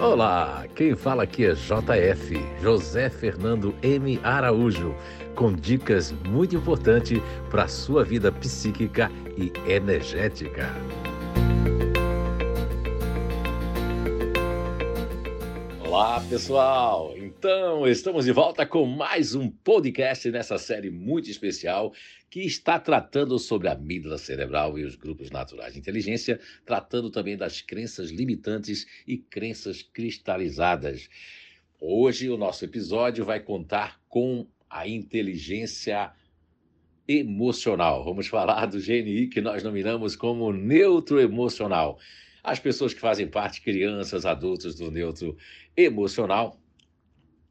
Olá, quem fala aqui é JF, José Fernando M. Araújo, com dicas muito importantes para a sua vida psíquica e energética. Olá, pessoal! Então, estamos de volta com mais um podcast nessa série muito especial que está tratando sobre a amígdala cerebral e os grupos naturais de inteligência, tratando também das crenças limitantes e crenças cristalizadas. Hoje, o nosso episódio vai contar com a inteligência emocional. Vamos falar do GNI que nós nominamos como neutro emocional. As pessoas que fazem parte, crianças, adultos do neutro emocional,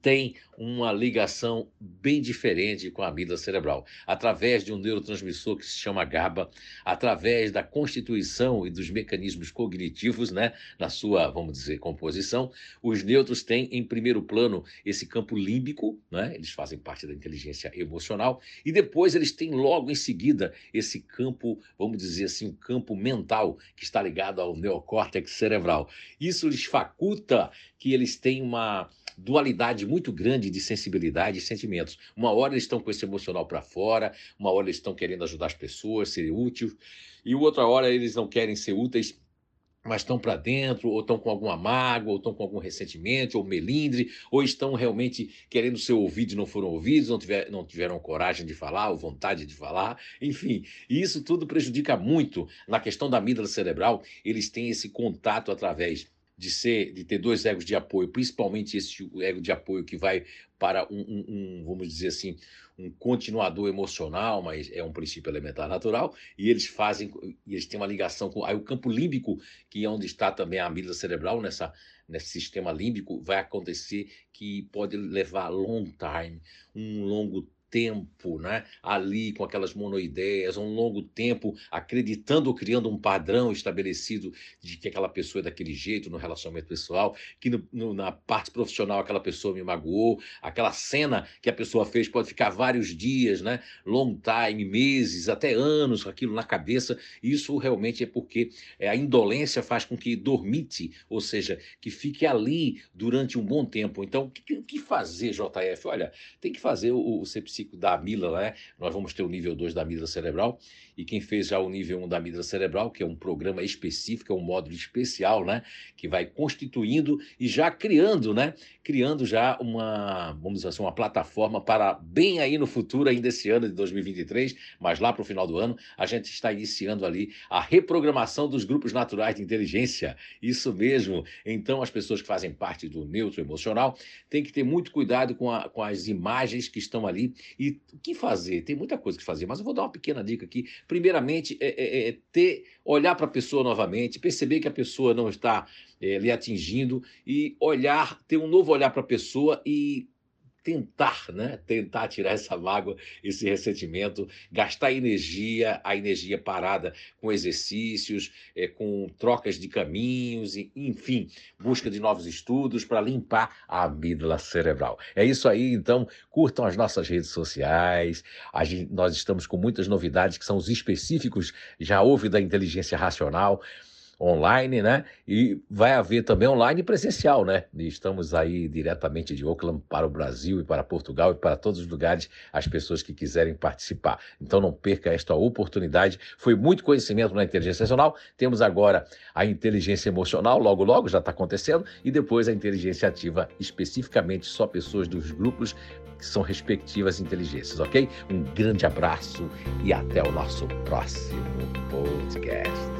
tem uma ligação bem diferente com a amígdala cerebral, através de um neurotransmissor que se chama GABA, através da constituição e dos mecanismos cognitivos, né, na sua, vamos dizer, composição, os neutros têm em primeiro plano esse campo límbico, né, eles fazem parte da inteligência emocional, e depois eles têm logo em seguida esse campo, vamos dizer assim, um campo mental que está ligado ao neocórtex cerebral. Isso lhes faculta que eles têm uma dualidade muito grande de sensibilidade e sentimentos. Uma hora eles estão com esse emocional para fora, uma hora eles estão querendo ajudar as pessoas, ser úteis, e outra hora eles não querem ser úteis mas estão para dentro, ou estão com alguma mágoa, ou estão com algum ressentimento, ou melindre, ou estão realmente querendo ser ouvidos e não foram ouvidos, não, tiver, não tiveram coragem de falar, ou vontade de falar, enfim. Isso tudo prejudica muito na questão da amígdala cerebral, eles têm esse contato através de ser, de ter dois egos de apoio, principalmente esse ego de apoio que vai para um, um, um, vamos dizer assim, um continuador emocional, mas é um princípio elementar natural, e eles fazem, e eles têm uma ligação com aí o campo límbico, que é onde está também a amígdala cerebral nessa nesse sistema límbico, vai acontecer que pode levar long time, um longo tempo, né? ali com aquelas monoideias, um longo tempo acreditando ou criando um padrão estabelecido de que aquela pessoa é daquele jeito no relacionamento pessoal, que no, no, na parte profissional aquela pessoa me magoou, aquela cena que a pessoa fez pode ficar vários dias, né? long time, meses, até anos com aquilo na cabeça. Isso realmente é porque é, a indolência faz com que dormite, ou seja, que fique ali durante um bom tempo. Então, o que, que fazer, JF? Olha, tem que fazer o, o ciclo da amígdala, né? Nós vamos ter o nível 2 da amígdala cerebral. E quem fez já o nível 1 um da amígdala cerebral, que é um programa específico, é um módulo especial, né? Que vai constituindo e já criando, né? Criando já uma, vamos dizer assim, uma plataforma para bem aí no futuro, ainda esse ano de 2023, mas lá para o final do ano, a gente está iniciando ali a reprogramação dos grupos naturais de inteligência. Isso mesmo. Então, as pessoas que fazem parte do neutro emocional têm que ter muito cuidado com, a, com as imagens que estão ali e o que fazer? Tem muita coisa que fazer, mas eu vou dar uma pequena dica aqui. Primeiramente, é, é, é ter, olhar para a pessoa novamente, perceber que a pessoa não está é, lhe atingindo e olhar, ter um novo olhar para a pessoa e tentar, né? Tentar tirar essa mágoa, esse ressentimento, gastar energia, a energia parada com exercícios, é, com trocas de caminhos, enfim, busca de novos estudos para limpar a amígdala cerebral. É isso aí, então, curtam as nossas redes sociais. Gente, nós estamos com muitas novidades que são os específicos, já houve da inteligência racional online, né? E vai haver também online e presencial, né? E estamos aí diretamente de Oakland para o Brasil e para Portugal e para todos os lugares as pessoas que quiserem participar. Então não perca esta oportunidade. Foi muito conhecimento na inteligência emocional. Temos agora a inteligência emocional, logo logo já está acontecendo, e depois a inteligência ativa, especificamente só pessoas dos grupos que são respectivas inteligências, ok? Um grande abraço e até o nosso próximo podcast.